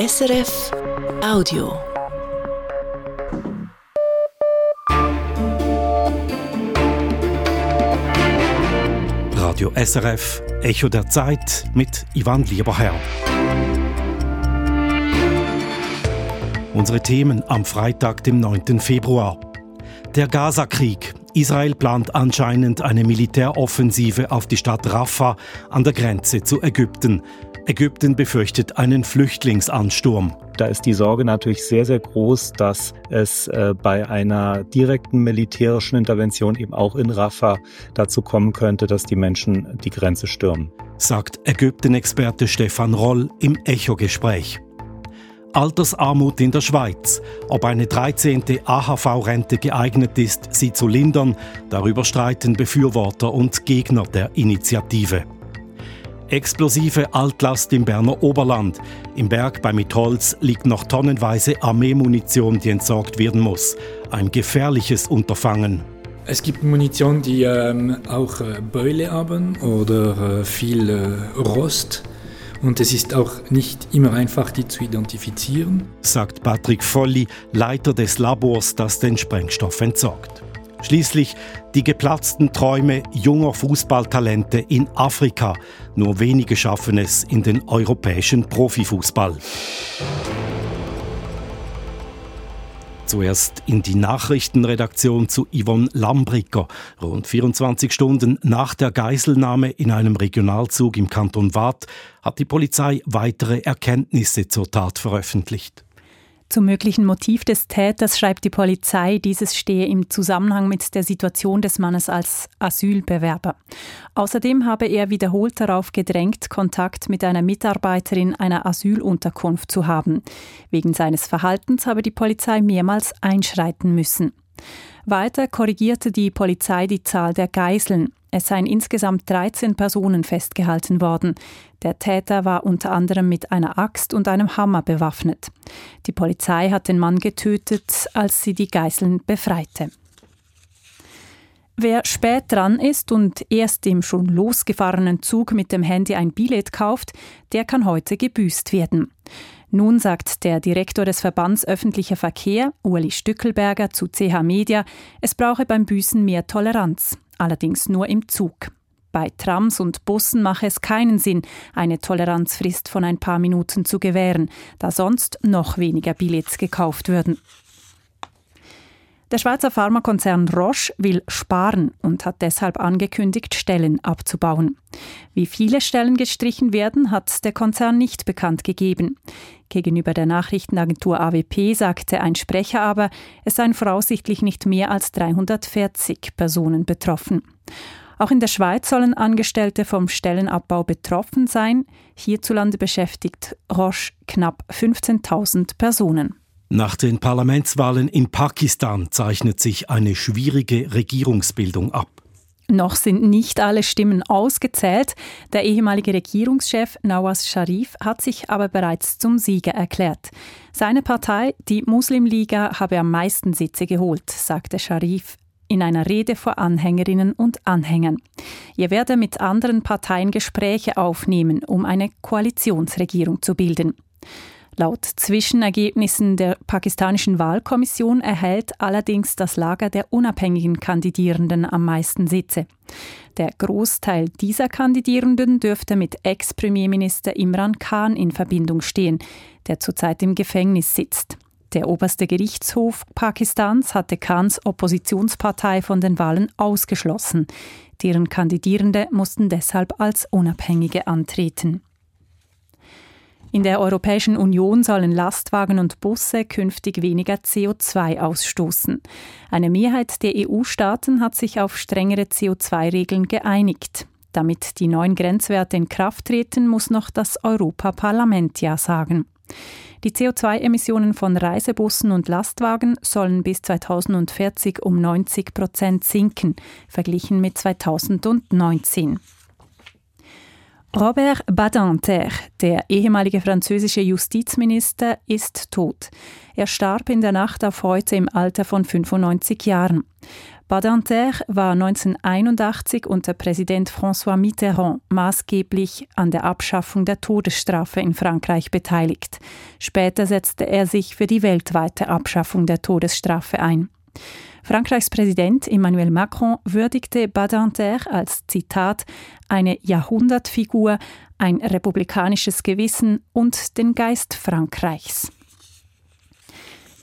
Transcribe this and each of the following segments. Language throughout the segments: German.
SRF Audio. Radio SRF Echo der Zeit mit Ivan Lieberherr. Unsere Themen am Freitag, dem 9. Februar. Der Gaza-Krieg. Israel plant anscheinend eine Militäroffensive auf die Stadt Rafah an der Grenze zu Ägypten. Ägypten befürchtet einen Flüchtlingsansturm. Da ist die Sorge natürlich sehr, sehr groß, dass es äh, bei einer direkten militärischen Intervention eben auch in Rafah dazu kommen könnte, dass die Menschen die Grenze stürmen. Sagt Ägypten-Experte Stefan Roll im Echo-Gespräch. Altersarmut in der Schweiz. Ob eine 13. AHV-Rente geeignet ist, sie zu lindern, darüber streiten Befürworter und Gegner der Initiative. Explosive Altlast im Berner Oberland. Im Berg bei Mitholz liegt noch tonnenweise Armeemunition, die entsorgt werden muss. Ein gefährliches Unterfangen. Es gibt Munition, die ähm, auch äh, Beule haben oder äh, viel äh, Rost. Und es ist auch nicht immer einfach, die zu identifizieren. Sagt Patrick Volli, Leiter des Labors, das den Sprengstoff entsorgt. Schließlich die geplatzten Träume junger Fußballtalente in Afrika. Nur wenige schaffen es in den europäischen Profifußball. Zuerst in die Nachrichtenredaktion zu Yvonne Lambricker. Rund 24 Stunden nach der Geiselnahme in einem Regionalzug im Kanton Waadt hat die Polizei weitere Erkenntnisse zur Tat veröffentlicht. Zum möglichen Motiv des Täters schreibt die Polizei, dieses stehe im Zusammenhang mit der Situation des Mannes als Asylbewerber. Außerdem habe er wiederholt darauf gedrängt, Kontakt mit einer Mitarbeiterin einer Asylunterkunft zu haben. Wegen seines Verhaltens habe die Polizei mehrmals einschreiten müssen. Weiter korrigierte die Polizei die Zahl der Geiseln. Es seien insgesamt 13 Personen festgehalten worden. Der Täter war unter anderem mit einer Axt und einem Hammer bewaffnet. Die Polizei hat den Mann getötet, als sie die Geiseln befreite. Wer spät dran ist und erst im schon losgefahrenen Zug mit dem Handy ein Billett kauft, der kann heute gebüßt werden. Nun sagt der Direktor des Verbands öffentlicher Verkehr, Uli Stückelberger, zu CH Media, es brauche beim Büßen mehr Toleranz allerdings nur im Zug. Bei Trams und Bussen mache es keinen Sinn, eine Toleranzfrist von ein paar Minuten zu gewähren, da sonst noch weniger Billets gekauft würden. Der Schweizer Pharmakonzern Roche will sparen und hat deshalb angekündigt, Stellen abzubauen. Wie viele Stellen gestrichen werden, hat der Konzern nicht bekannt gegeben. Gegenüber der Nachrichtenagentur AWP sagte ein Sprecher aber, es seien voraussichtlich nicht mehr als 340 Personen betroffen. Auch in der Schweiz sollen Angestellte vom Stellenabbau betroffen sein. Hierzulande beschäftigt Roche knapp 15.000 Personen. Nach den Parlamentswahlen in Pakistan zeichnet sich eine schwierige Regierungsbildung ab. Noch sind nicht alle Stimmen ausgezählt. Der ehemalige Regierungschef Nawaz Sharif hat sich aber bereits zum Sieger erklärt. Seine Partei, die Muslimliga, habe am meisten Sitze geholt, sagte Sharif in einer Rede vor Anhängerinnen und Anhängern. Er werde mit anderen Parteien Gespräche aufnehmen, um eine Koalitionsregierung zu bilden. Laut Zwischenergebnissen der pakistanischen Wahlkommission erhält allerdings das Lager der unabhängigen Kandidierenden am meisten Sitze. Der Großteil dieser Kandidierenden dürfte mit Ex-Premierminister Imran Khan in Verbindung stehen, der zurzeit im Gefängnis sitzt. Der oberste Gerichtshof Pakistans hatte Khans Oppositionspartei von den Wahlen ausgeschlossen. Deren Kandidierende mussten deshalb als Unabhängige antreten. In der Europäischen Union sollen Lastwagen und Busse künftig weniger CO2 ausstoßen. Eine Mehrheit der EU-Staaten hat sich auf strengere CO2-Regeln geeinigt. Damit die neuen Grenzwerte in Kraft treten, muss noch das Europaparlament ja sagen. Die CO2-Emissionen von Reisebussen und Lastwagen sollen bis 2040 um 90 Prozent sinken, verglichen mit 2019. Robert Badinter, der ehemalige französische Justizminister, ist tot. Er starb in der Nacht auf heute im Alter von 95 Jahren. Badinter war 1981 unter Präsident François Mitterrand maßgeblich an der Abschaffung der Todesstrafe in Frankreich beteiligt. Später setzte er sich für die weltweite Abschaffung der Todesstrafe ein. Frankreichs Präsident Emmanuel Macron würdigte Badinter als Zitat eine Jahrhundertfigur, ein republikanisches Gewissen und den Geist Frankreichs.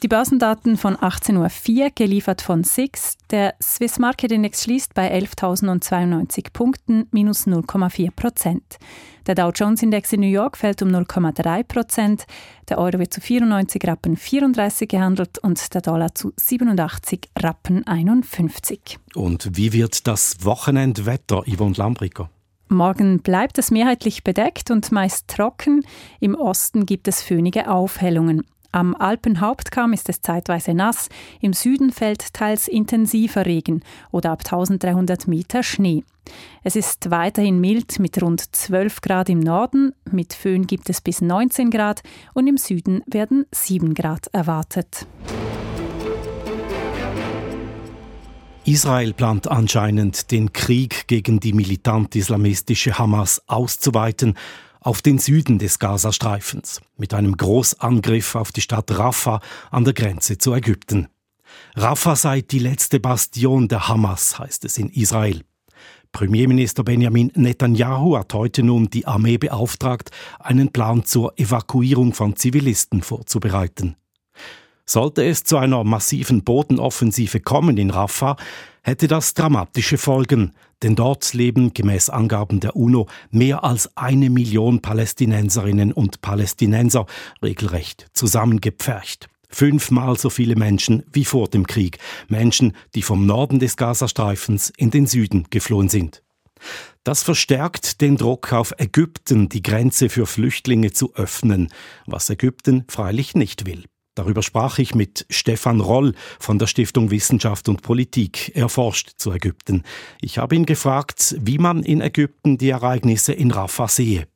Die Börsendaten von 18.04 Uhr, geliefert von SIX. Der Swiss Market Index schließt bei 11.092 Punkten, minus 0,4 Prozent. Der Dow Jones Index in New York fällt um 0,3 Prozent. Der Euro wird zu 94 Rappen 34 gehandelt und der Dollar zu 87 Rappen 51. Und wie wird das Wochenendwetter, Yvonne Lambricker? Morgen bleibt es mehrheitlich bedeckt und meist trocken. Im Osten gibt es föhnige Aufhellungen. Am Alpenhauptkamm ist es zeitweise nass, im Süden fällt teils intensiver Regen oder ab 1300 Meter Schnee. Es ist weiterhin mild mit rund 12 Grad im Norden, mit Föhn gibt es bis 19 Grad und im Süden werden 7 Grad erwartet. Israel plant anscheinend, den Krieg gegen die militant-islamistische Hamas auszuweiten auf den Süden des Gazastreifens mit einem Großangriff auf die Stadt Rafah an der Grenze zu Ägypten. Rafah sei die letzte Bastion der Hamas, heißt es in Israel. Premierminister Benjamin Netanyahu hat heute nun die Armee beauftragt, einen Plan zur Evakuierung von Zivilisten vorzubereiten. Sollte es zu einer massiven Bodenoffensive kommen in Rafah, hätte das dramatische Folgen, denn dort leben gemäß Angaben der UNO mehr als eine Million Palästinenserinnen und Palästinenser regelrecht zusammengepfercht. Fünfmal so viele Menschen wie vor dem Krieg, Menschen, die vom Norden des Gazastreifens in den Süden geflohen sind. Das verstärkt den Druck auf Ägypten, die Grenze für Flüchtlinge zu öffnen, was Ägypten freilich nicht will. Darüber sprach ich mit Stefan Roll von der Stiftung Wissenschaft und Politik. Er forscht zu Ägypten. Ich habe ihn gefragt, wie man in Ägypten die Ereignisse in Rafah sehe.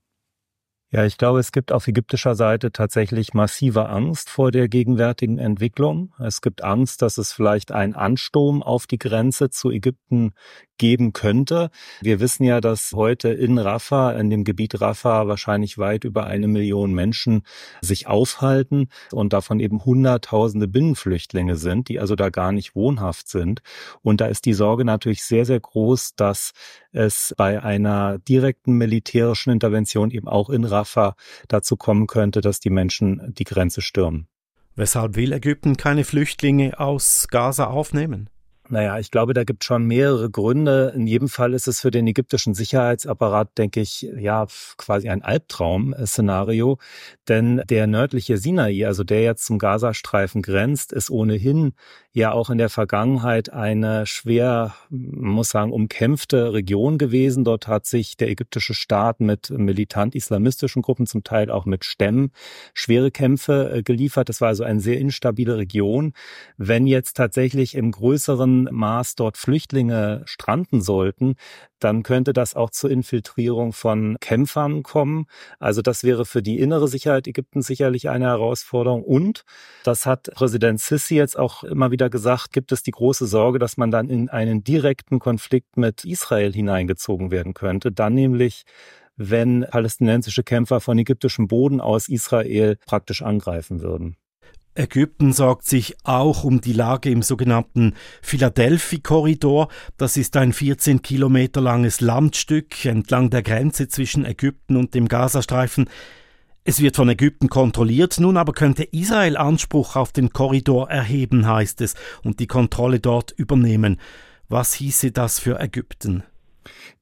Ja, ich glaube, es gibt auf ägyptischer Seite tatsächlich massive Angst vor der gegenwärtigen Entwicklung. Es gibt Angst, dass es vielleicht einen Ansturm auf die Grenze zu Ägypten geben könnte. Wir wissen ja, dass heute in Rafah, in dem Gebiet Rafah, wahrscheinlich weit über eine Million Menschen sich aufhalten und davon eben Hunderttausende Binnenflüchtlinge sind, die also da gar nicht wohnhaft sind. Und da ist die Sorge natürlich sehr, sehr groß, dass es bei einer direkten militärischen Intervention eben auch in Rafah dazu kommen könnte, dass die Menschen die Grenze stürmen. Weshalb will Ägypten keine Flüchtlinge aus Gaza aufnehmen? Naja, ich glaube, da gibt schon mehrere Gründe. In jedem Fall ist es für den ägyptischen Sicherheitsapparat, denke ich, ja, quasi ein Albtraum-Szenario. Denn der nördliche Sinai, also der jetzt zum Gazastreifen grenzt, ist ohnehin ja auch in der Vergangenheit eine schwer, muss sagen, umkämpfte Region gewesen. Dort hat sich der ägyptische Staat mit militant-islamistischen Gruppen, zum Teil auch mit Stämmen, schwere Kämpfe äh, geliefert. Das war also eine sehr instabile Region. Wenn jetzt tatsächlich im größeren Maß dort Flüchtlinge stranden sollten, dann könnte das auch zur Infiltrierung von Kämpfern kommen. Also das wäre für die innere Sicherheit Ägyptens sicherlich eine Herausforderung. Und, das hat Präsident Sisi jetzt auch immer wieder gesagt, gibt es die große Sorge, dass man dann in einen direkten Konflikt mit Israel hineingezogen werden könnte. Dann nämlich wenn palästinensische Kämpfer von ägyptischem Boden aus Israel praktisch angreifen würden. Ägypten sorgt sich auch um die Lage im sogenannten Philadelphia-Korridor. Das ist ein 14 Kilometer langes Landstück entlang der Grenze zwischen Ägypten und dem Gazastreifen. Es wird von Ägypten kontrolliert, nun aber könnte Israel Anspruch auf den Korridor erheben, heißt es, und die Kontrolle dort übernehmen. Was hieße das für Ägypten?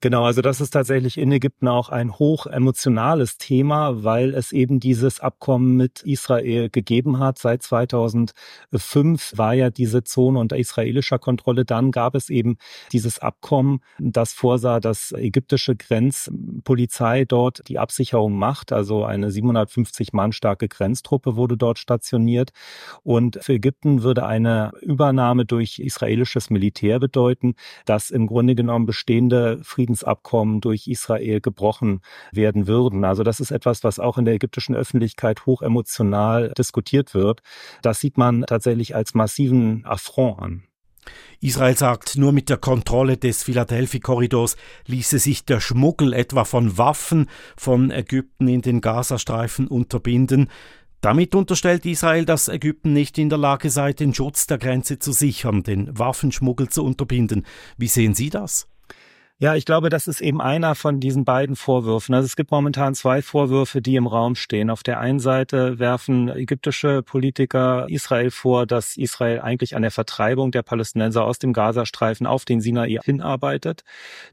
Genau, also das ist tatsächlich in Ägypten auch ein hoch emotionales Thema, weil es eben dieses Abkommen mit Israel gegeben hat. Seit 2005 war ja diese Zone unter israelischer Kontrolle. Dann gab es eben dieses Abkommen, das vorsah, dass ägyptische Grenzpolizei dort die Absicherung macht. Also eine 750 Mann starke Grenztruppe wurde dort stationiert. Und für Ägypten würde eine Übernahme durch israelisches Militär bedeuten, dass im Grunde genommen bestehende Frieden Friedensabkommen durch Israel gebrochen werden würden. Also das ist etwas, was auch in der ägyptischen Öffentlichkeit hoch emotional diskutiert wird. Das sieht man tatsächlich als massiven Affront an. Israel sagt, nur mit der Kontrolle des Philadelphia-Korridors ließe sich der Schmuggel etwa von Waffen von Ägypten in den Gazastreifen unterbinden. Damit unterstellt Israel, dass Ägypten nicht in der Lage sei, den Schutz der Grenze zu sichern, den Waffenschmuggel zu unterbinden. Wie sehen Sie das? Ja, ich glaube, das ist eben einer von diesen beiden Vorwürfen. Also es gibt momentan zwei Vorwürfe, die im Raum stehen. Auf der einen Seite werfen ägyptische Politiker Israel vor, dass Israel eigentlich an der Vertreibung der Palästinenser aus dem Gazastreifen auf den Sinai hinarbeitet.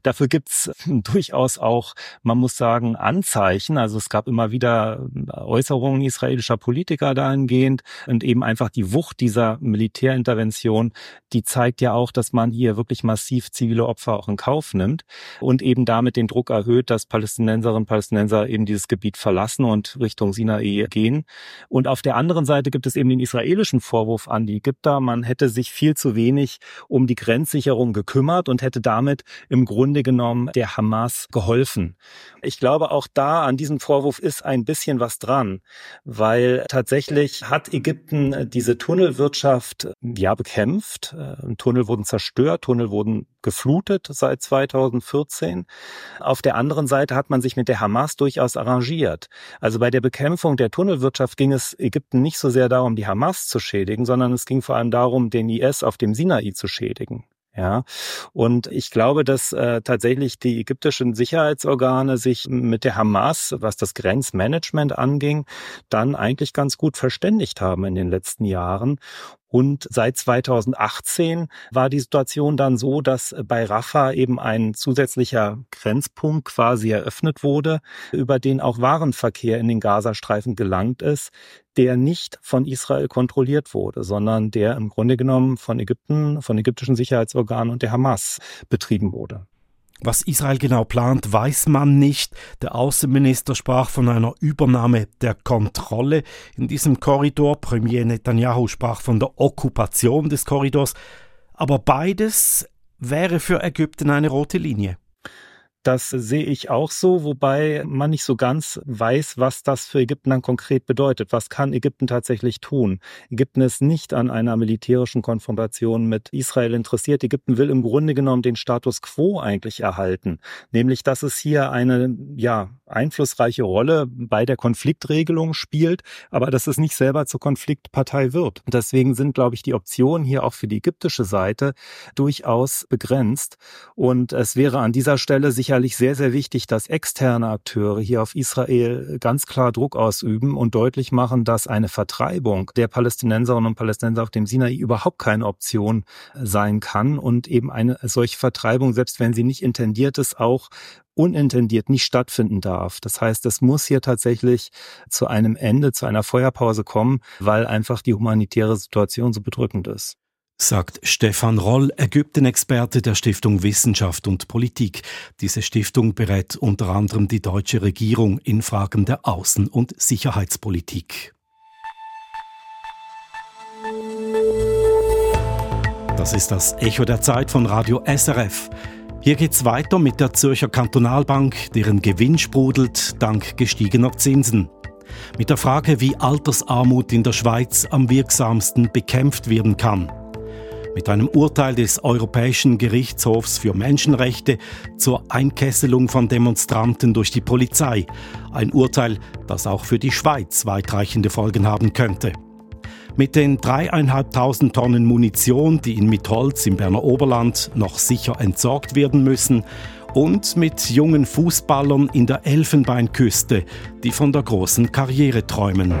Dafür gibt's durchaus auch, man muss sagen, Anzeichen. Also es gab immer wieder Äußerungen israelischer Politiker dahingehend und eben einfach die Wucht dieser Militärintervention, die zeigt ja auch, dass man hier wirklich massiv zivile Opfer auch in Kauf nimmt nimmt und eben damit den Druck erhöht, dass Palästinenserinnen und Palästinenser eben dieses Gebiet verlassen und Richtung Sinai gehen. Und auf der anderen Seite gibt es eben den israelischen Vorwurf an die Ägypter, man hätte sich viel zu wenig um die Grenzsicherung gekümmert und hätte damit im Grunde genommen der Hamas geholfen. Ich glaube, auch da an diesem Vorwurf ist ein bisschen was dran, weil tatsächlich hat Ägypten diese Tunnelwirtschaft ja bekämpft. Äh, Tunnel wurden zerstört, Tunnel wurden geflutet seit 2014. Auf der anderen Seite hat man sich mit der Hamas durchaus arrangiert. Also bei der Bekämpfung der Tunnelwirtschaft ging es Ägypten nicht so sehr darum, die Hamas zu schädigen, sondern es ging vor allem darum, den IS auf dem Sinai zu schädigen. Ja, und ich glaube, dass äh, tatsächlich die ägyptischen Sicherheitsorgane sich mit der Hamas, was das Grenzmanagement anging, dann eigentlich ganz gut verständigt haben in den letzten Jahren und seit 2018 war die Situation dann so, dass bei Rafah eben ein zusätzlicher Grenzpunkt quasi eröffnet wurde, über den auch Warenverkehr in den Gazastreifen gelangt ist, der nicht von Israel kontrolliert wurde, sondern der im Grunde genommen von Ägypten, von ägyptischen Sicherheitsorganen und der Hamas betrieben wurde. Was Israel genau plant, weiß man nicht. Der Außenminister sprach von einer Übernahme der Kontrolle in diesem Korridor. Premier Netanyahu sprach von der Okkupation des Korridors. Aber beides wäre für Ägypten eine rote Linie. Das sehe ich auch so, wobei man nicht so ganz weiß, was das für Ägypten dann konkret bedeutet. Was kann Ägypten tatsächlich tun? Ägypten ist nicht an einer militärischen Konfrontation mit Israel interessiert. Ägypten will im Grunde genommen den Status quo eigentlich erhalten, nämlich dass es hier eine ja einflussreiche Rolle bei der Konfliktregelung spielt, aber dass es nicht selber zur Konfliktpartei wird. Deswegen sind, glaube ich, die Optionen hier auch für die ägyptische Seite durchaus begrenzt. Und es wäre an dieser Stelle sicher sicherlich sehr, sehr wichtig, dass externe Akteure hier auf Israel ganz klar Druck ausüben und deutlich machen, dass eine Vertreibung der Palästinenserinnen und Palästinenser auf dem Sinai überhaupt keine Option sein kann und eben eine solche Vertreibung, selbst wenn sie nicht intendiert ist, auch unintendiert nicht stattfinden darf. Das heißt, es muss hier tatsächlich zu einem Ende, zu einer Feuerpause kommen, weil einfach die humanitäre Situation so bedrückend ist sagt Stefan Roll, Ägypten-Experte der Stiftung Wissenschaft und Politik. Diese Stiftung berät unter anderem die deutsche Regierung in Fragen der Außen- und Sicherheitspolitik. Das ist das Echo der Zeit von Radio SRF. Hier geht's weiter mit der Zürcher Kantonalbank, deren Gewinn sprudelt dank gestiegener Zinsen. Mit der Frage, wie Altersarmut in der Schweiz am wirksamsten bekämpft werden kann mit einem Urteil des Europäischen Gerichtshofs für Menschenrechte zur Einkesselung von Demonstranten durch die Polizei. Ein Urteil, das auch für die Schweiz weitreichende Folgen haben könnte. Mit den dreieinhalbtausend Tonnen Munition, die in Mitholz im Berner Oberland noch sicher entsorgt werden müssen, und mit jungen Fußballern in der Elfenbeinküste, die von der großen Karriere träumen.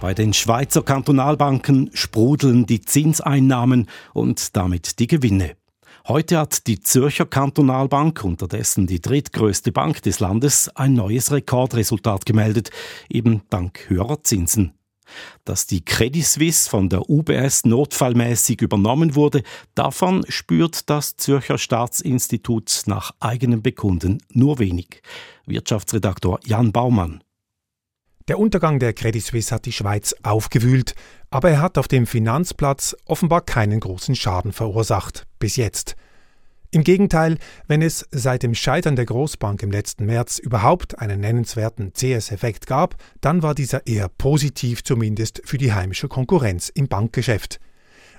Bei den Schweizer Kantonalbanken sprudeln die Zinseinnahmen und damit die Gewinne. Heute hat die Zürcher Kantonalbank, unterdessen die drittgrößte Bank des Landes, ein neues Rekordresultat gemeldet, eben dank höherer Zinsen. Dass die Credit Suisse von der UBS notfallmäßig übernommen wurde, davon spürt das Zürcher Staatsinstitut nach eigenem Bekunden nur wenig. Wirtschaftsredaktor Jan Baumann. Der Untergang der Credit Suisse hat die Schweiz aufgewühlt, aber er hat auf dem Finanzplatz offenbar keinen großen Schaden verursacht, bis jetzt. Im Gegenteil, wenn es seit dem Scheitern der Großbank im letzten März überhaupt einen nennenswerten CS-Effekt gab, dann war dieser eher positiv zumindest für die heimische Konkurrenz im Bankgeschäft.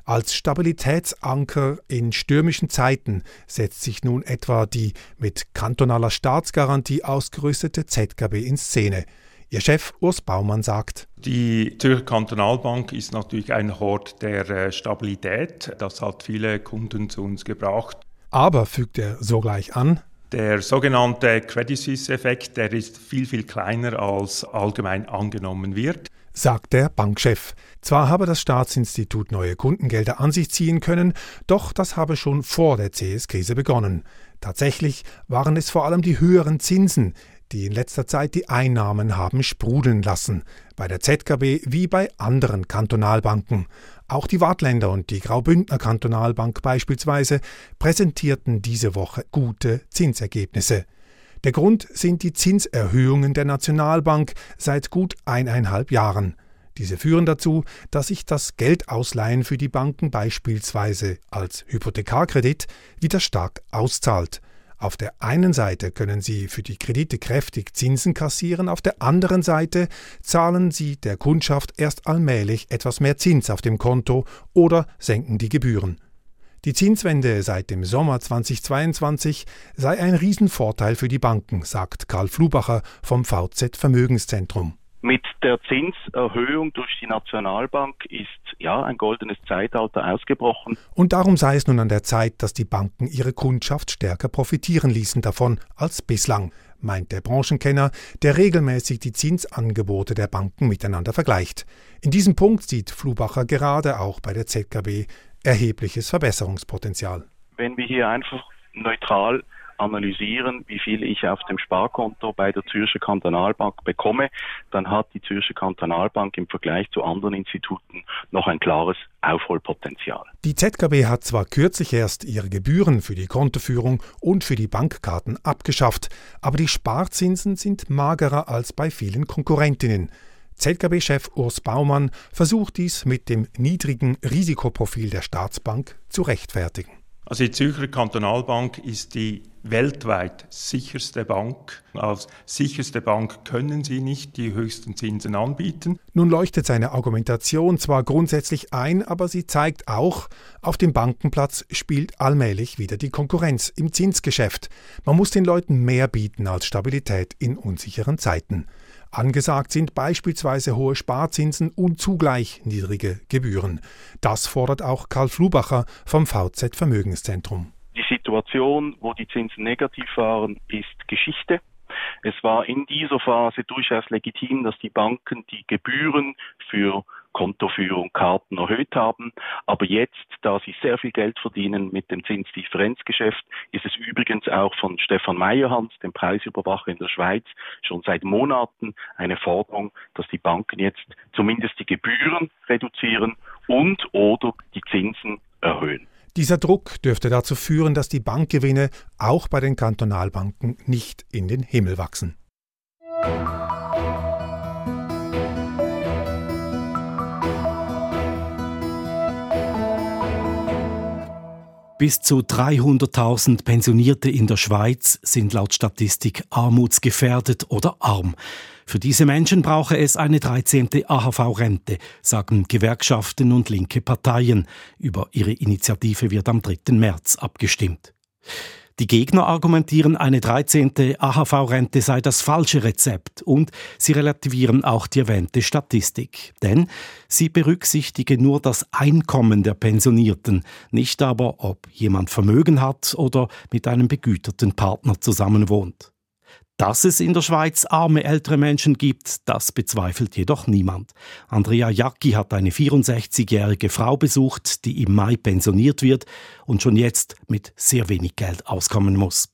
Als Stabilitätsanker in stürmischen Zeiten setzt sich nun etwa die mit kantonaler Staatsgarantie ausgerüstete ZKB in Szene. Ihr Chef Urs Baumann sagt, die Zürcher Kantonalbank ist natürlich ein Hort der äh, Stabilität. Das hat viele Kunden zu uns gebracht. Aber, fügt er sogleich an, der sogenannte Credit Suisse-Effekt, der ist viel, viel kleiner als allgemein angenommen wird sagt der Bankchef. Zwar habe das Staatsinstitut neue Kundengelder an sich ziehen können, doch das habe schon vor der CS-Krise begonnen. Tatsächlich waren es vor allem die höheren Zinsen, die in letzter Zeit die Einnahmen haben sprudeln lassen, bei der ZKB wie bei anderen Kantonalbanken. Auch die Wartländer und die Graubündner Kantonalbank beispielsweise präsentierten diese Woche gute Zinsergebnisse. Der Grund sind die Zinserhöhungen der Nationalbank seit gut eineinhalb Jahren. Diese führen dazu, dass sich das Geldausleihen für die Banken beispielsweise als Hypothekarkredit wieder stark auszahlt. Auf der einen Seite können sie für die Kredite kräftig Zinsen kassieren, auf der anderen Seite zahlen sie der Kundschaft erst allmählich etwas mehr Zins auf dem Konto oder senken die Gebühren. Die Zinswende seit dem Sommer 2022 sei ein Riesenvorteil für die Banken, sagt Karl Flubacher vom VZ Vermögenszentrum. Mit der Zinserhöhung durch die Nationalbank ist ja ein goldenes Zeitalter ausgebrochen. Und darum sei es nun an der Zeit, dass die Banken ihre Kundschaft stärker profitieren ließen davon als bislang, meint der Branchenkenner, der regelmäßig die Zinsangebote der Banken miteinander vergleicht. In diesem Punkt sieht Flubacher gerade auch bei der ZKB erhebliches Verbesserungspotenzial. Wenn wir hier einfach neutral analysieren, wie viel ich auf dem Sparkonto bei der Zürcher Kantonalbank bekomme, dann hat die Zürcher Kantonalbank im Vergleich zu anderen Instituten noch ein klares Aufholpotenzial. Die ZKB hat zwar kürzlich erst ihre Gebühren für die Kontoführung und für die Bankkarten abgeschafft, aber die Sparzinsen sind magerer als bei vielen Konkurrentinnen. ZKB-Chef Urs Baumann versucht dies mit dem niedrigen Risikoprofil der Staatsbank zu rechtfertigen. Also die Zürcher Kantonalbank ist die weltweit sicherste Bank. Als sicherste Bank können sie nicht die höchsten Zinsen anbieten. Nun leuchtet seine Argumentation zwar grundsätzlich ein, aber sie zeigt auch, auf dem Bankenplatz spielt allmählich wieder die Konkurrenz im Zinsgeschäft. Man muss den Leuten mehr bieten als Stabilität in unsicheren Zeiten. Angesagt sind beispielsweise hohe Sparzinsen und zugleich niedrige Gebühren. Das fordert auch Karl Flubacher vom VZ Vermögenszentrum. Situation, wo die Zinsen negativ waren, ist Geschichte. Es war in dieser Phase durchaus legitim, dass die Banken die Gebühren für Kontoführung, Karten erhöht haben. Aber jetzt, da sie sehr viel Geld verdienen mit dem Zinsdifferenzgeschäft, ist es übrigens auch von Stefan Meyerhans, dem Preisüberwacher in der Schweiz, schon seit Monaten eine Forderung, dass die Banken jetzt zumindest die Gebühren reduzieren und oder die Zinsen erhöhen. Dieser Druck dürfte dazu führen, dass die Bankgewinne auch bei den Kantonalbanken nicht in den Himmel wachsen. Bis zu 300.000 Pensionierte in der Schweiz sind laut Statistik armutsgefährdet oder arm. Für diese Menschen brauche es eine 13. AHV-Rente, sagen Gewerkschaften und linke Parteien. Über ihre Initiative wird am 3. März abgestimmt. Die Gegner argumentieren, eine 13. AHV-Rente sei das falsche Rezept und sie relativieren auch die erwähnte Statistik. Denn sie berücksichtige nur das Einkommen der Pensionierten, nicht aber, ob jemand Vermögen hat oder mit einem begüterten Partner zusammenwohnt. Dass es in der Schweiz arme ältere Menschen gibt, das bezweifelt jedoch niemand. Andrea Jacki hat eine 64-jährige Frau besucht, die im Mai pensioniert wird und schon jetzt mit sehr wenig Geld auskommen muss.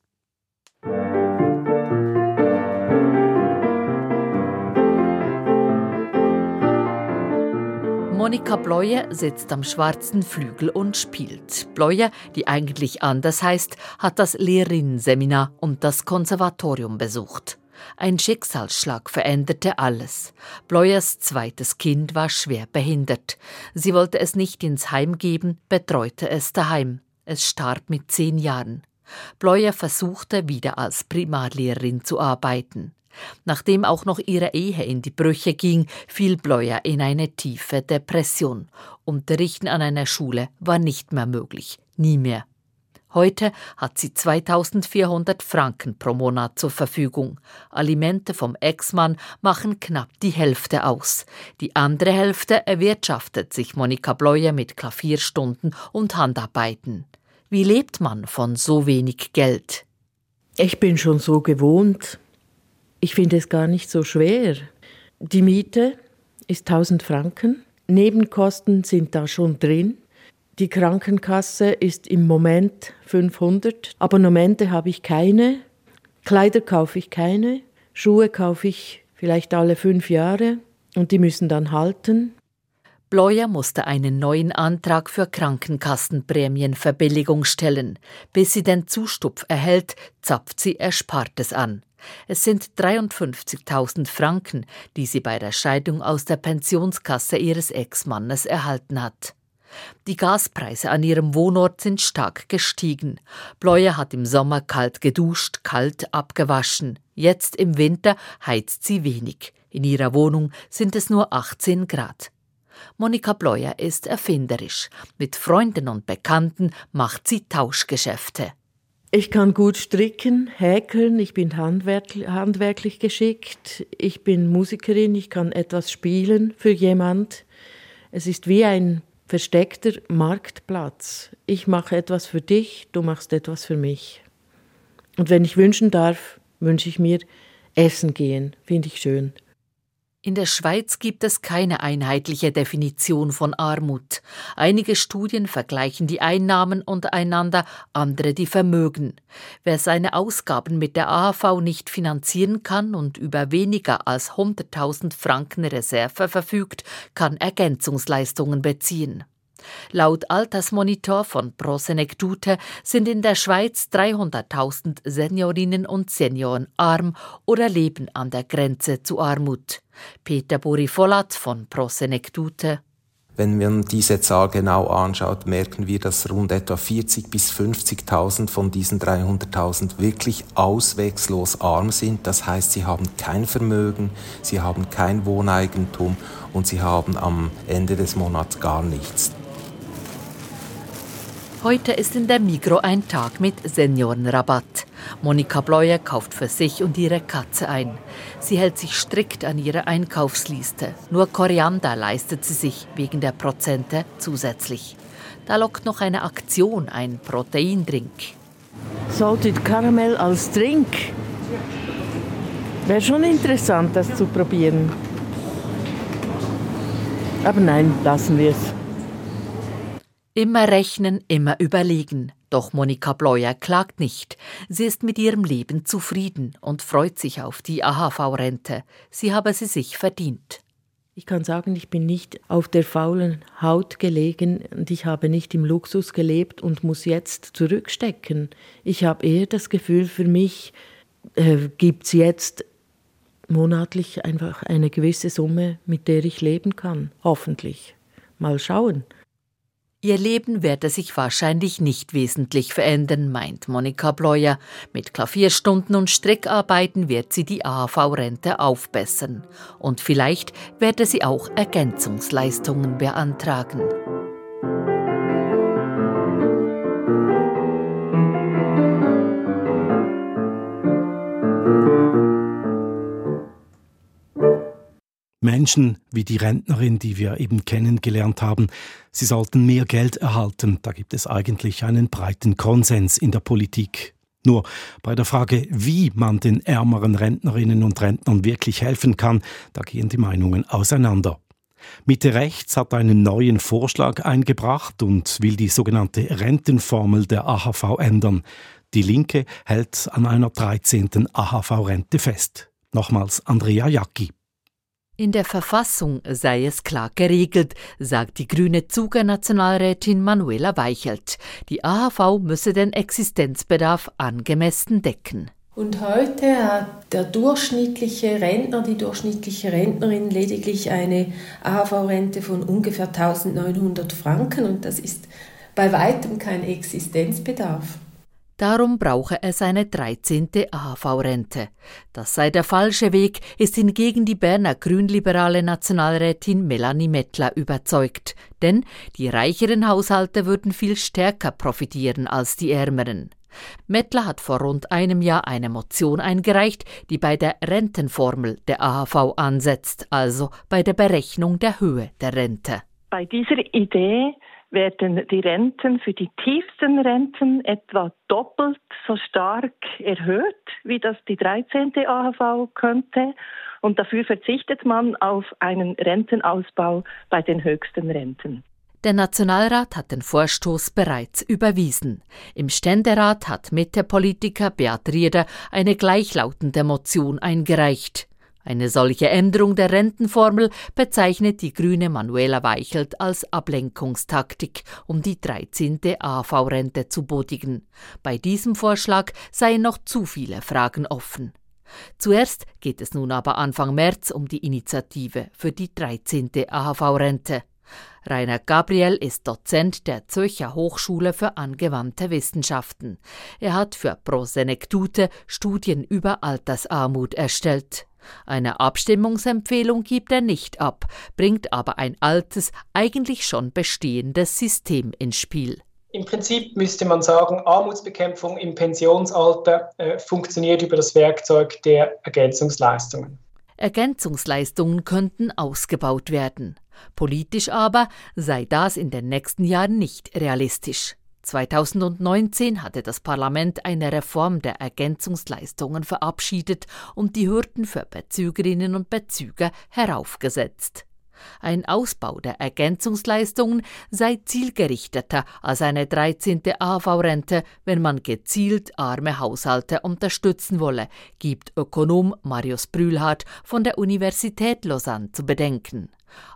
Monika Bleue sitzt am schwarzen Flügel und spielt. Bleue, die eigentlich anders heißt, hat das Lehrerinnenseminar und das Konservatorium besucht. Ein Schicksalsschlag veränderte alles. Bleuers zweites Kind war schwer behindert. Sie wollte es nicht ins Heim geben, betreute es daheim. Es starb mit zehn Jahren. Bleuer versuchte wieder als Primarlehrerin zu arbeiten. Nachdem auch noch ihre Ehe in die Brüche ging, fiel Bleuer in eine tiefe Depression. Unterrichten an einer Schule war nicht mehr möglich, nie mehr. Heute hat sie 2400 Franken pro Monat zur Verfügung. Alimente vom Ex-Mann machen knapp die Hälfte aus. Die andere Hälfte erwirtschaftet sich Monika Bleuer mit Klavierstunden und Handarbeiten. Wie lebt man von so wenig Geld? Ich bin schon so gewohnt. Ich finde es gar nicht so schwer. Die Miete ist 1000 Franken. Nebenkosten sind da schon drin. Die Krankenkasse ist im Moment 500. Abonnemente habe ich keine. Kleider kaufe ich keine. Schuhe kaufe ich vielleicht alle fünf Jahre und die müssen dann halten. Bleuer musste einen neuen Antrag für Krankenkassenprämienverbilligung stellen. Bis sie den Zustupf erhält, zapft sie Erspartes an. Es sind 53.000 Franken, die sie bei der Scheidung aus der Pensionskasse ihres Ex-Mannes erhalten hat. Die Gaspreise an ihrem Wohnort sind stark gestiegen. Bleuer hat im Sommer kalt geduscht, kalt abgewaschen. Jetzt im Winter heizt sie wenig. In ihrer Wohnung sind es nur 18 Grad. Monika Bleuer ist erfinderisch. Mit Freunden und Bekannten macht sie Tauschgeschäfte. Ich kann gut stricken, häkeln, ich bin handwerklich geschickt, ich bin Musikerin, ich kann etwas spielen für jemand. Es ist wie ein versteckter Marktplatz. Ich mache etwas für dich, du machst etwas für mich. Und wenn ich wünschen darf, wünsche ich mir Essen gehen, finde ich schön. In der Schweiz gibt es keine einheitliche Definition von Armut. Einige Studien vergleichen die Einnahmen untereinander, andere die Vermögen. Wer seine Ausgaben mit der AHV nicht finanzieren kann und über weniger als 100.000 Franken Reserve verfügt, kann Ergänzungsleistungen beziehen. Laut Altersmonitor von Prosenectute sind in der Schweiz 300.000 Seniorinnen und Senioren arm oder leben an der Grenze zu Armut. Peter Borifolat von Prosenectute. Wenn man diese Zahl genau anschaut, merken wir, dass rund etwa 40 bis 50.000 von diesen 300.000 wirklich auswegslos arm sind. Das heißt, sie haben kein Vermögen, sie haben kein Wohneigentum und sie haben am Ende des Monats gar nichts. Heute ist in der Migro ein Tag mit Seniorenrabatt. Monika Bleuer kauft für sich und ihre Katze ein. Sie hält sich strikt an ihre Einkaufsliste. Nur Koriander leistet sie sich wegen der Prozente zusätzlich. Da lockt noch eine Aktion, ein Proteindrink. Salted Caramel als Drink. Wäre schon interessant, das zu probieren. Aber nein, lassen wir es. Immer rechnen, immer überlegen. Doch Monika Bleuer klagt nicht. Sie ist mit ihrem Leben zufrieden und freut sich auf die AHV-Rente. Sie habe sie sich verdient. Ich kann sagen, ich bin nicht auf der faulen Haut gelegen und ich habe nicht im Luxus gelebt und muss jetzt zurückstecken. Ich habe eher das Gefühl, für mich äh, gibt es jetzt monatlich einfach eine gewisse Summe, mit der ich leben kann. Hoffentlich. Mal schauen. Ihr Leben werde sich wahrscheinlich nicht wesentlich verändern, meint Monika Bleuer. Mit Klavierstunden und Strickarbeiten wird sie die AHV-Rente aufbessern. Und vielleicht werde sie auch Ergänzungsleistungen beantragen. Menschen wie die Rentnerin, die wir eben kennengelernt haben, sie sollten mehr Geld erhalten. Da gibt es eigentlich einen breiten Konsens in der Politik. Nur bei der Frage, wie man den ärmeren Rentnerinnen und Rentnern wirklich helfen kann, da gehen die Meinungen auseinander. Mitte Rechts hat einen neuen Vorschlag eingebracht und will die sogenannte Rentenformel der AHV ändern. Die Linke hält an einer 13. AHV-Rente fest. Nochmals Andrea Jacki. In der Verfassung sei es klar geregelt, sagt die grüne Zuger-Nationalrätin Manuela Weichelt. Die AHV müsse den Existenzbedarf angemessen decken. Und heute hat der durchschnittliche Rentner, die durchschnittliche Rentnerin lediglich eine AHV-Rente von ungefähr 1900 Franken und das ist bei weitem kein Existenzbedarf. Darum brauche es eine 13. AHV-Rente. Das sei der falsche Weg, ist hingegen die Berner grünliberale Nationalrätin Melanie Mettler überzeugt. Denn die reicheren Haushalte würden viel stärker profitieren als die ärmeren. Mettler hat vor rund einem Jahr eine Motion eingereicht, die bei der Rentenformel der AHV ansetzt, also bei der Berechnung der Höhe der Rente. Bei dieser Idee werden die Renten für die tiefsten Renten etwa doppelt so stark erhöht, wie das die 13. AHV könnte. Und dafür verzichtet man auf einen Rentenausbau bei den höchsten Renten. Der Nationalrat hat den Vorstoß bereits überwiesen. Im Ständerat hat Mitte-Politiker Beat Rieder eine gleichlautende Motion eingereicht. Eine solche Änderung der Rentenformel bezeichnet die grüne Manuela Weichelt als Ablenkungstaktik, um die 13. AV-Rente zu bodigen. Bei diesem Vorschlag seien noch zu viele Fragen offen. Zuerst geht es nun aber Anfang März um die Initiative für die 13. AHV-Rente. Rainer Gabriel ist Dozent der Zürcher Hochschule für angewandte Wissenschaften. Er hat für Prosenektute Studien über Altersarmut erstellt. Eine Abstimmungsempfehlung gibt er nicht ab, bringt aber ein altes, eigentlich schon bestehendes System ins Spiel. Im Prinzip müsste man sagen, Armutsbekämpfung im Pensionsalter äh, funktioniert über das Werkzeug der Ergänzungsleistungen. Ergänzungsleistungen könnten ausgebaut werden. Politisch aber sei das in den nächsten Jahren nicht realistisch. 2019 hatte das Parlament eine Reform der Ergänzungsleistungen verabschiedet und die Hürden für Bezügerinnen und Bezüger heraufgesetzt. Ein Ausbau der Ergänzungsleistungen sei zielgerichteter als eine 13. AV-Rente, wenn man gezielt arme Haushalte unterstützen wolle, gibt Ökonom Marius Brühlhardt von der Universität Lausanne zu bedenken.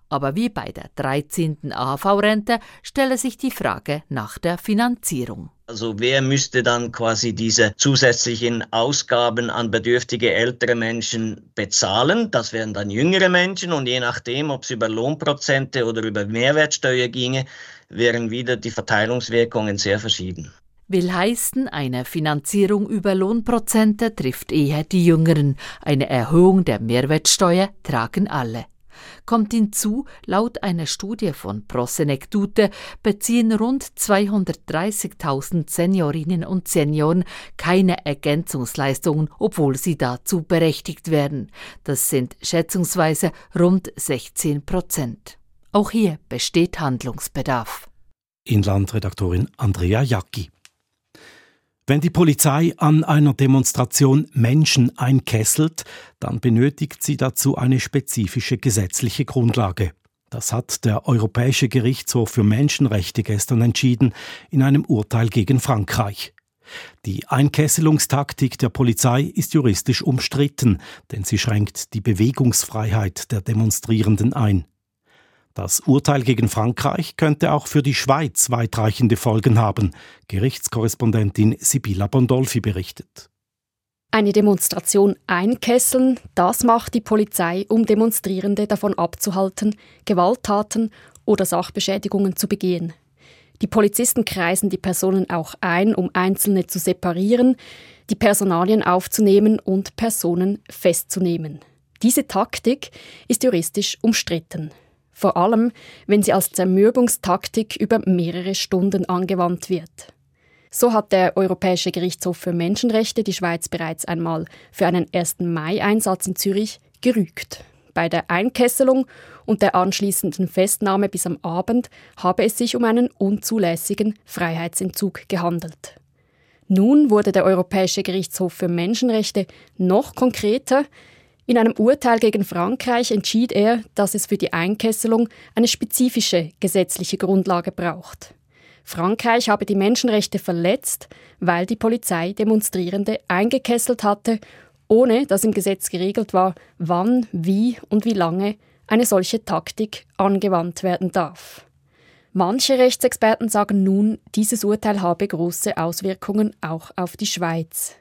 Aber wie bei der 13. AHV-Rente stelle sich die Frage nach der Finanzierung. Also wer müsste dann quasi diese zusätzlichen Ausgaben an bedürftige ältere Menschen bezahlen? Das wären dann jüngere Menschen und je nachdem, ob es über Lohnprozente oder über Mehrwertsteuer ginge, wären wieder die Verteilungswirkungen sehr verschieden. Will heißen, eine Finanzierung über Lohnprozente trifft eher die Jüngeren, eine Erhöhung der Mehrwertsteuer tragen alle. Kommt hinzu, laut einer Studie von Prosenektute beziehen rund 230.000 Seniorinnen und Senioren keine Ergänzungsleistungen, obwohl sie dazu berechtigt werden. Das sind schätzungsweise rund 16 Prozent. Auch hier besteht Handlungsbedarf. Inlandredaktorin Andrea Jacki. Wenn die Polizei an einer Demonstration Menschen einkesselt, dann benötigt sie dazu eine spezifische gesetzliche Grundlage. Das hat der Europäische Gerichtshof für Menschenrechte gestern entschieden in einem Urteil gegen Frankreich. Die Einkesselungstaktik der Polizei ist juristisch umstritten, denn sie schränkt die Bewegungsfreiheit der Demonstrierenden ein. Das Urteil gegen Frankreich könnte auch für die Schweiz weitreichende Folgen haben, Gerichtskorrespondentin Sibylla Bondolfi berichtet. Eine Demonstration einkesseln, das macht die Polizei, um Demonstrierende davon abzuhalten, Gewalttaten oder Sachbeschädigungen zu begehen. Die Polizisten kreisen die Personen auch ein, um Einzelne zu separieren, die Personalien aufzunehmen und Personen festzunehmen. Diese Taktik ist juristisch umstritten vor allem wenn sie als Zermürbungstaktik über mehrere Stunden angewandt wird. So hat der Europäische Gerichtshof für Menschenrechte die Schweiz bereits einmal für einen 1. Mai-Einsatz in Zürich gerügt. Bei der Einkesselung und der anschließenden Festnahme bis am Abend habe es sich um einen unzulässigen Freiheitsentzug gehandelt. Nun wurde der Europäische Gerichtshof für Menschenrechte noch konkreter. In einem Urteil gegen Frankreich entschied er, dass es für die Einkesselung eine spezifische gesetzliche Grundlage braucht. Frankreich habe die Menschenrechte verletzt, weil die Polizei Demonstrierende eingekesselt hatte, ohne dass im Gesetz geregelt war, wann, wie und wie lange eine solche Taktik angewandt werden darf. Manche Rechtsexperten sagen nun, dieses Urteil habe große Auswirkungen auch auf die Schweiz.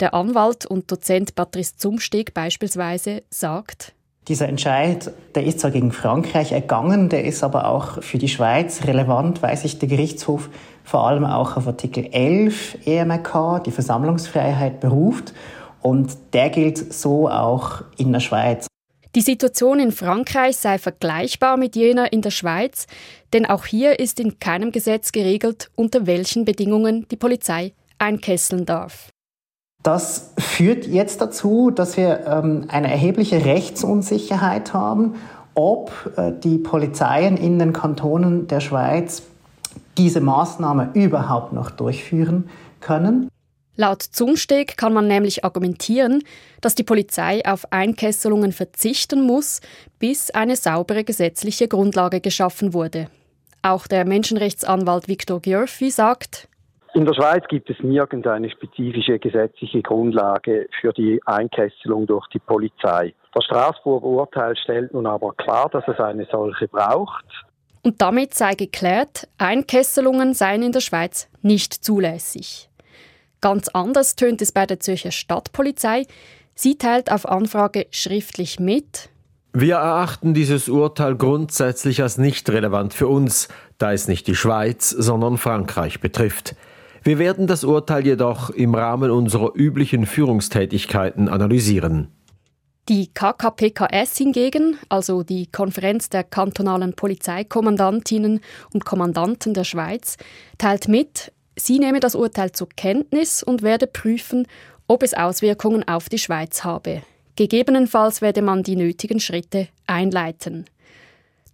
Der Anwalt und Dozent Patrice Zumsteg beispielsweise sagt, Dieser Entscheid, der ist zwar gegen Frankreich ergangen, der ist aber auch für die Schweiz relevant, weil sich der Gerichtshof vor allem auch auf Artikel 11 EMRK, die Versammlungsfreiheit, beruft. Und der gilt so auch in der Schweiz. Die Situation in Frankreich sei vergleichbar mit jener in der Schweiz, denn auch hier ist in keinem Gesetz geregelt, unter welchen Bedingungen die Polizei einkesseln darf. Das führt jetzt dazu, dass wir ähm, eine erhebliche Rechtsunsicherheit haben, ob äh, die Polizeien in den Kantonen der Schweiz diese Maßnahme überhaupt noch durchführen können. Laut Zumsteg kann man nämlich argumentieren, dass die Polizei auf Einkesselungen verzichten muss, bis eine saubere gesetzliche Grundlage geschaffen wurde. Auch der Menschenrechtsanwalt Viktor Gjörfi sagt, in der Schweiz gibt es nirgends eine spezifische gesetzliche Grundlage für die Einkesselung durch die Polizei. Das Straßburger Urteil stellt nun aber klar, dass es eine solche braucht. Und damit sei geklärt, Einkesselungen seien in der Schweiz nicht zulässig. Ganz anders tönt es bei der Zürcher Stadtpolizei. Sie teilt auf Anfrage schriftlich mit. Wir erachten dieses Urteil grundsätzlich als nicht relevant für uns, da es nicht die Schweiz, sondern Frankreich betrifft. Wir werden das Urteil jedoch im Rahmen unserer üblichen Führungstätigkeiten analysieren. Die KKPKS hingegen, also die Konferenz der kantonalen Polizeikommandantinnen und Kommandanten der Schweiz, teilt mit, sie nehme das Urteil zur Kenntnis und werde prüfen, ob es Auswirkungen auf die Schweiz habe. Gegebenenfalls werde man die nötigen Schritte einleiten.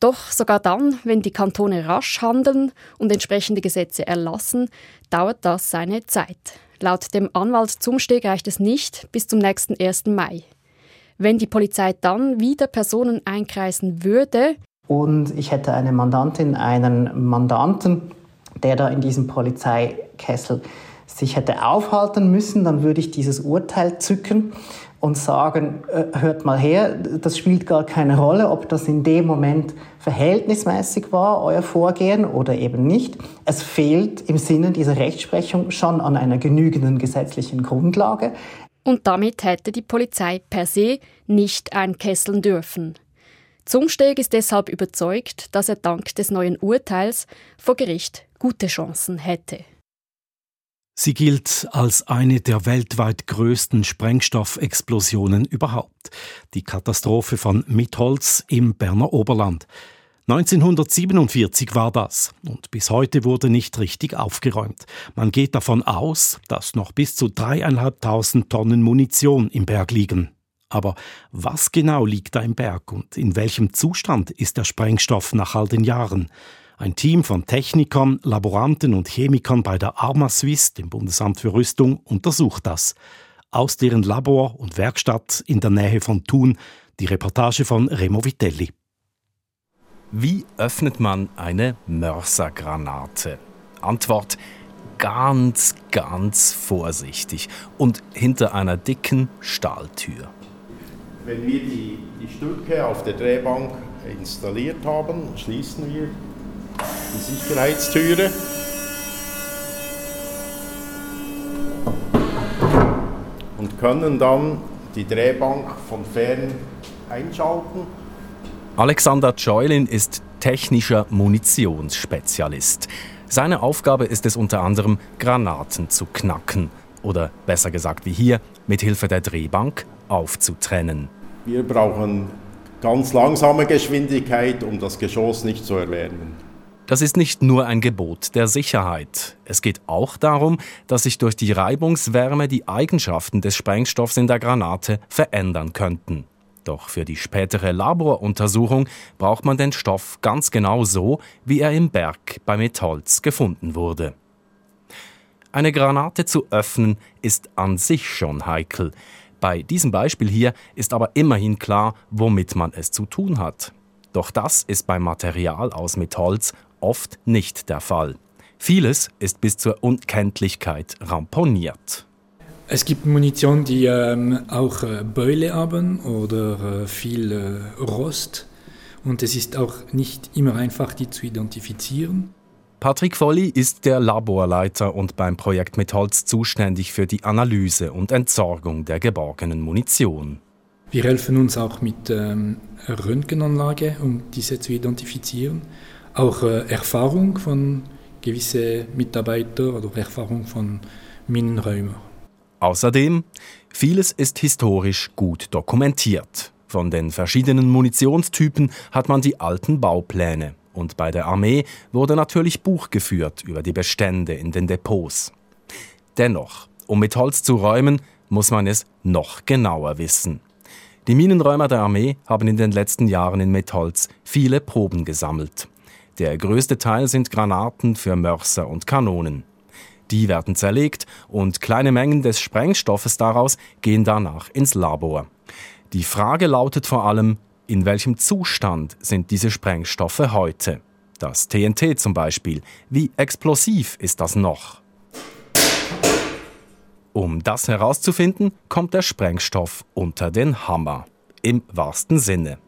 Doch sogar dann, wenn die Kantone rasch handeln und entsprechende Gesetze erlassen, dauert das seine Zeit. Laut dem Anwalt Zumsteg reicht es nicht bis zum nächsten 1. Mai. Wenn die Polizei dann wieder Personen einkreisen würde, und ich hätte eine Mandantin, einen Mandanten, der da in diesem Polizeikessel sich hätte aufhalten müssen, dann würde ich dieses Urteil zücken und sagen, äh, hört mal her, das spielt gar keine Rolle, ob das in dem Moment verhältnismäßig war, euer Vorgehen oder eben nicht. Es fehlt im Sinne dieser Rechtsprechung schon an einer genügenden gesetzlichen Grundlage. Und damit hätte die Polizei per se nicht einkesseln dürfen. Zumsteg ist deshalb überzeugt, dass er dank des neuen Urteils vor Gericht gute Chancen hätte. Sie gilt als eine der weltweit größten Sprengstoffexplosionen überhaupt. Die Katastrophe von Mitholz im Berner Oberland. 1947 war das und bis heute wurde nicht richtig aufgeräumt. Man geht davon aus, dass noch bis zu dreieinhalbtausend Tonnen Munition im Berg liegen. Aber was genau liegt da im Berg und in welchem Zustand ist der Sprengstoff nach all den Jahren? Ein Team von Technikern, Laboranten und Chemikern bei der Arma Suisse, dem Bundesamt für Rüstung, untersucht das. Aus deren Labor und Werkstatt in der Nähe von Thun die Reportage von Remo Vitelli. Wie öffnet man eine Mörsergranate? Antwort ganz, ganz vorsichtig und hinter einer dicken Stahltür. Wenn wir die, die Stücke auf der Drehbank installiert haben, schließen wir die Sicherheitstüre. Und können dann die Drehbank von fern einschalten. Alexander Scheulin ist technischer Munitionsspezialist. Seine Aufgabe ist es unter anderem, Granaten zu knacken oder besser gesagt wie hier, mit Hilfe der Drehbank aufzutrennen. Wir brauchen ganz langsame Geschwindigkeit, um das Geschoss nicht zu erwärmen. Das ist nicht nur ein Gebot der Sicherheit. Es geht auch darum, dass sich durch die Reibungswärme die Eigenschaften des Sprengstoffs in der Granate verändern könnten. Doch für die spätere Laboruntersuchung braucht man den Stoff ganz genau so, wie er im Berg bei Metholz gefunden wurde. Eine Granate zu öffnen ist an sich schon heikel. Bei diesem Beispiel hier ist aber immerhin klar, womit man es zu tun hat. Doch das ist beim Material aus Metholz oft nicht der Fall. Vieles ist bis zur Unkenntlichkeit ramponiert. Es gibt Munition, die ähm, auch äh, Beule haben oder äh, viel äh, Rost. Und es ist auch nicht immer einfach, die zu identifizieren. Patrick Volli ist der Laborleiter und beim Projekt Metholz zuständig für die Analyse und Entsorgung der geborgenen Munition. Wir helfen uns auch mit ähm, Röntgenanlage, um diese zu identifizieren. Auch äh, Erfahrung von gewissen Mitarbeitern oder Erfahrung von Minenräumern. Außerdem, vieles ist historisch gut dokumentiert. Von den verschiedenen Munitionstypen hat man die alten Baupläne. Und bei der Armee wurde natürlich Buch geführt über die Bestände in den Depots. Dennoch, um mit Holz zu räumen, muss man es noch genauer wissen. Die Minenräumer der Armee haben in den letzten Jahren in Metholz viele Proben gesammelt. Der größte Teil sind Granaten für Mörser und Kanonen. Die werden zerlegt und kleine Mengen des Sprengstoffes daraus gehen danach ins Labor. Die Frage lautet vor allem, in welchem Zustand sind diese Sprengstoffe heute? Das TNT zum Beispiel. Wie explosiv ist das noch? Um das herauszufinden, kommt der Sprengstoff unter den Hammer. Im wahrsten Sinne.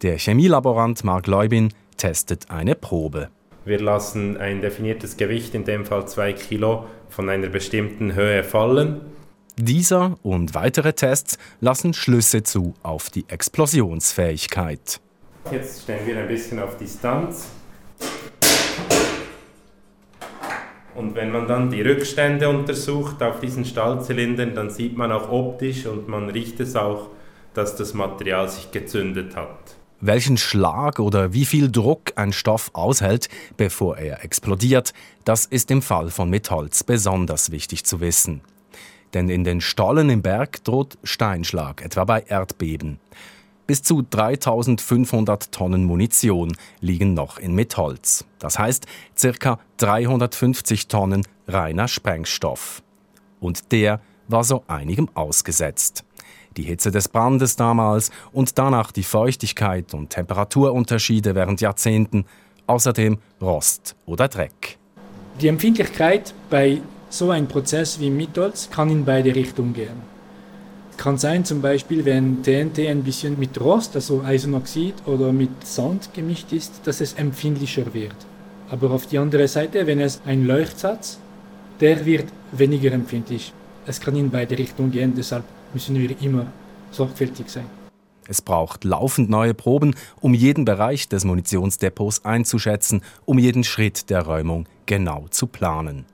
Der Chemielaborant Mark Leubin testet eine Probe. Wir lassen ein definiertes Gewicht, in dem Fall 2 Kilo, von einer bestimmten Höhe fallen. Dieser und weitere Tests lassen Schlüsse zu auf die Explosionsfähigkeit. Jetzt stellen wir ein bisschen auf Distanz. Und wenn man dann die Rückstände untersucht auf diesen Stahlzylindern, dann sieht man auch optisch und man riecht es auch, dass das Material sich gezündet hat. Welchen Schlag oder wie viel Druck ein Stoff aushält, bevor er explodiert, das ist im Fall von Metholz besonders wichtig zu wissen. Denn in den Stollen im Berg droht Steinschlag, etwa bei Erdbeben. Bis zu 3500 Tonnen Munition liegen noch in Metholz. Das heißt ca. 350 Tonnen reiner Sprengstoff. Und der war so einigem ausgesetzt. Die Hitze des Brandes damals und danach die Feuchtigkeit und Temperaturunterschiede während Jahrzehnten, außerdem Rost oder Dreck. Die Empfindlichkeit bei so einem Prozess wie Mitholz kann in beide Richtungen gehen. Kann sein zum Beispiel, wenn TNT ein bisschen mit Rost, also Eisenoxid oder mit Sand gemischt ist, dass es empfindlicher wird. Aber auf die andere Seite, wenn es ein Leuchtsatz, der wird weniger empfindlich. Es kann in beide Richtungen gehen, deshalb müssen wir immer sorgfältig sein. Es braucht laufend neue Proben, um jeden Bereich des Munitionsdepots einzuschätzen, um jeden Schritt der Räumung genau zu planen.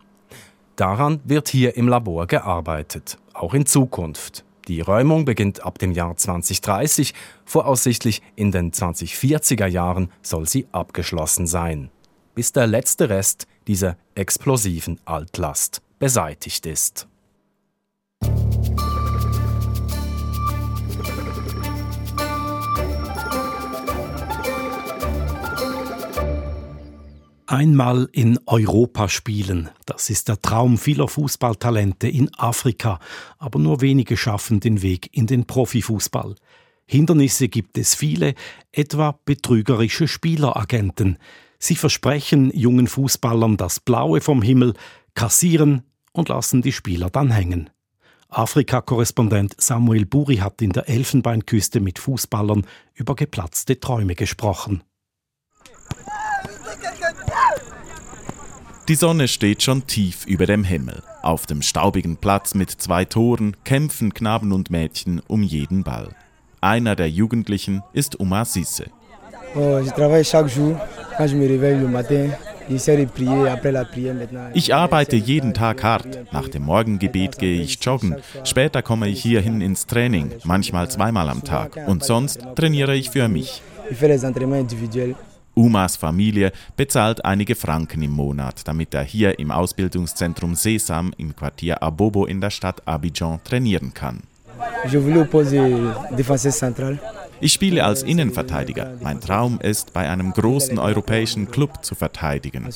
Daran wird hier im Labor gearbeitet, auch in Zukunft. Die Räumung beginnt ab dem Jahr 2030. Voraussichtlich in den 2040er Jahren soll sie abgeschlossen sein. Bis der letzte Rest dieser explosiven Altlast beseitigt ist. Einmal in Europa spielen, das ist der Traum vieler Fußballtalente in Afrika, aber nur wenige schaffen den Weg in den Profifußball. Hindernisse gibt es viele, etwa betrügerische Spieleragenten. Sie versprechen jungen Fußballern das Blaue vom Himmel, kassieren und lassen die Spieler dann hängen. Afrika-Korrespondent Samuel Buri hat in der Elfenbeinküste mit Fußballern über geplatzte Träume gesprochen. Die Sonne steht schon tief über dem Himmel. Auf dem staubigen Platz mit zwei Toren kämpfen Knaben und Mädchen um jeden Ball. Einer der Jugendlichen ist Omar Sisse. Oh, ich arbeite jeden Tag hart. Nach dem Morgengebet gehe ich joggen. Später komme ich hierhin ins Training, manchmal zweimal am Tag. Und sonst trainiere ich für mich. Umas Familie bezahlt einige Franken im Monat, damit er hier im Ausbildungszentrum Sesam im Quartier Abobo in der Stadt Abidjan trainieren kann. Ich spiele als Innenverteidiger. Mein Traum ist, bei einem großen europäischen Club zu verteidigen.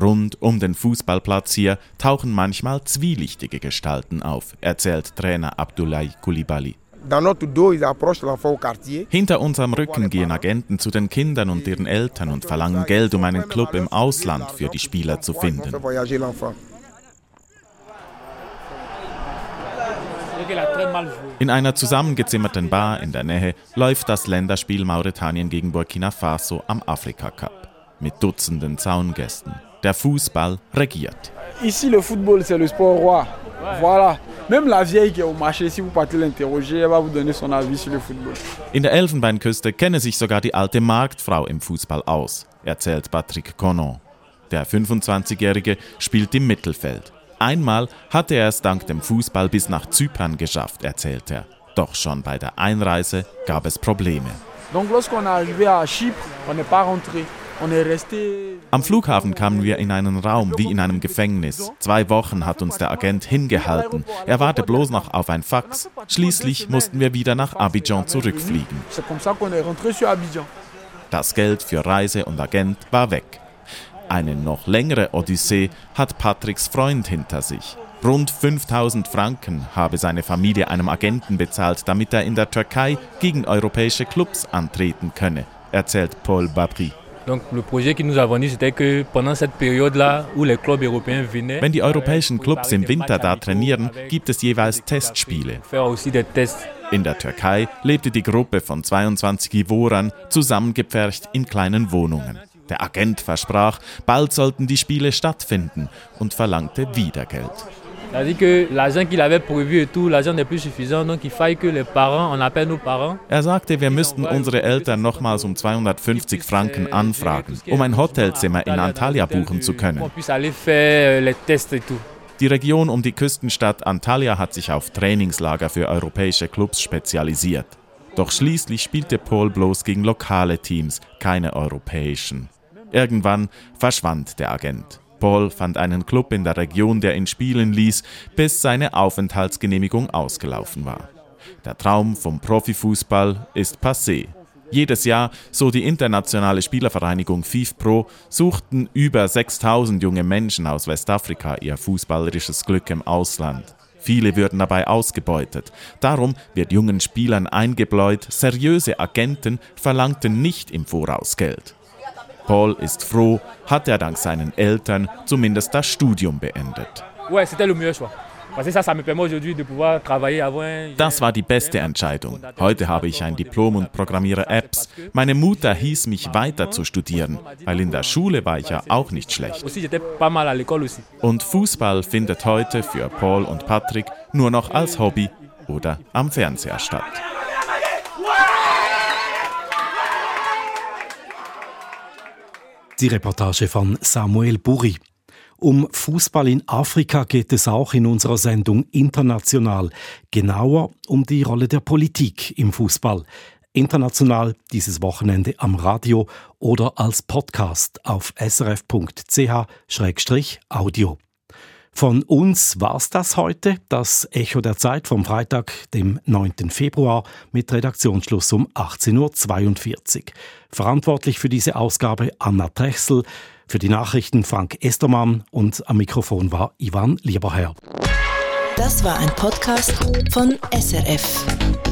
Rund um den Fußballplatz hier tauchen manchmal zwielichtige Gestalten auf, erzählt Trainer Abdoulaye Koulibaly. Hinter unserem Rücken gehen Agenten zu den Kindern und ihren Eltern und verlangen Geld, um einen Club im Ausland für die Spieler zu finden. In einer zusammengezimmerten Bar in der Nähe läuft das Länderspiel Mauretanien gegen Burkina Faso am Afrika Cup mit Dutzenden Zaungästen. Der Fußball regiert. Ici le football c'est le sport roi. Voilà. Même la vieille qui est au marché, si vous partez l'interroger, elle va vous donner son avis sur le football. In der Elfenbeinküste kenne sich sogar die alte Marktfrau im Fußball aus, erzählt Patrick Conon. Der 25-Jährige spielt im Mittelfeld. Einmal hatte er es dank dem Fußball bis nach Zypern geschafft, erzählt er. Doch schon bei der Einreise gab es Probleme. Donc lorsqu'on est arrivé à Chypre, on n'est pas rentré. Am Flughafen kamen wir in einen Raum wie in einem Gefängnis. Zwei Wochen hat uns der Agent hingehalten. Er warte bloß noch auf ein Fax. Schließlich mussten wir wieder nach Abidjan zurückfliegen. Das Geld für Reise und Agent war weg. Eine noch längere Odyssee hat Patricks Freund hinter sich. Rund 5000 Franken habe seine Familie einem Agenten bezahlt, damit er in der Türkei gegen europäische Clubs antreten könne, erzählt Paul Babri. Wenn die europäischen Clubs im Winter da trainieren, gibt es jeweils Testspiele. In der Türkei lebte die Gruppe von 22 Ivorern zusammengepfercht in kleinen Wohnungen. Der Agent versprach, bald sollten die Spiele stattfinden und verlangte wieder Geld. Er sagte, wir müssten unsere Eltern nochmals um 250 Franken anfragen, um ein Hotelzimmer in Antalya buchen zu können. Euh, die Region um die Küstenstadt Antalya hat sich auf Trainingslager für europäische Clubs spezialisiert. Doch schließlich spielte Paul bloß gegen lokale Teams, keine europäischen. Irgendwann verschwand der Agent. Paul fand einen Club in der Region, der ihn spielen ließ, bis seine Aufenthaltsgenehmigung ausgelaufen war. Der Traum vom Profifußball ist passé. Jedes Jahr, so die internationale Spielervereinigung FIFPro, suchten über 6000 junge Menschen aus Westafrika ihr fußballerisches Glück im Ausland. Viele würden dabei ausgebeutet. Darum wird jungen Spielern eingebläut, seriöse Agenten verlangten nicht im Voraus Geld. Paul ist froh, hat er dank seinen Eltern zumindest das Studium beendet. Das war die beste Entscheidung. Heute habe ich ein Diplom und programmiere Apps. Meine Mutter hieß mich weiter zu studieren, weil in der Schule war ich ja auch nicht schlecht. Und Fußball findet heute für Paul und Patrick nur noch als Hobby oder am Fernseher statt. Die Reportage von Samuel Burri. Um Fußball in Afrika geht es auch in unserer Sendung International. Genauer um die Rolle der Politik im Fußball. International dieses Wochenende am Radio oder als Podcast auf srf.ch-audio. Von uns war's das heute, das Echo der Zeit vom Freitag, dem 9. Februar mit Redaktionsschluss um 18.42 Uhr. Verantwortlich für diese Ausgabe Anna Trechsel, für die Nachrichten Frank Estermann und am Mikrofon war Ivan Lieberherr. Das war ein Podcast von SRF.